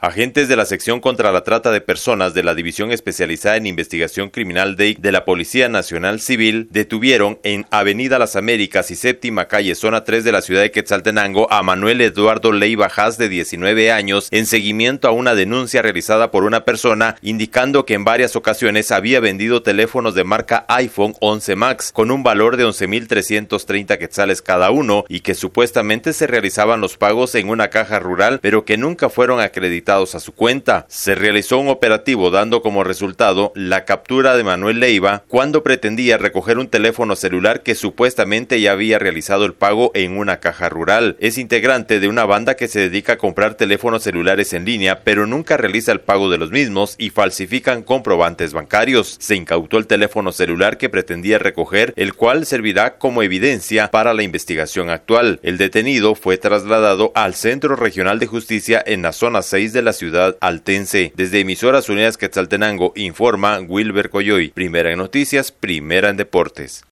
Agentes de la sección contra la trata de personas de la División Especializada en Investigación Criminal de la Policía Nacional Civil detuvieron en Avenida Las Américas y Séptima Calle, zona 3 de la ciudad de Quetzaltenango, a Manuel Eduardo Leiva Haas, de 19 años, en seguimiento a una denuncia realizada por una persona indicando que en varias ocasiones había vendido teléfonos de marca iPhone 11 Max con un valor de 11.330 quetzales cada uno y que supuestamente se realizaban los pagos en una caja rural, pero que nunca fueron acreditados a su cuenta. Se realizó un operativo dando como resultado la captura de Manuel Leiva cuando pretendía recoger un teléfono celular que supuestamente ya había realizado el pago en una caja rural. Es integrante de una banda que se dedica a comprar teléfonos celulares en línea, pero nunca realiza el pago de los mismos y falsifican comprobantes bancarios. Se incautó el teléfono celular que pretendía recoger, el cual servirá como evidencia para la investigación actual. El detenido fue trasladado al Centro Regional de Justicia en la zona 6 de de la ciudad altense. Desde Emisoras Unidas Quetzaltenango informa Wilber Coyoy. Primera en noticias, primera en deportes.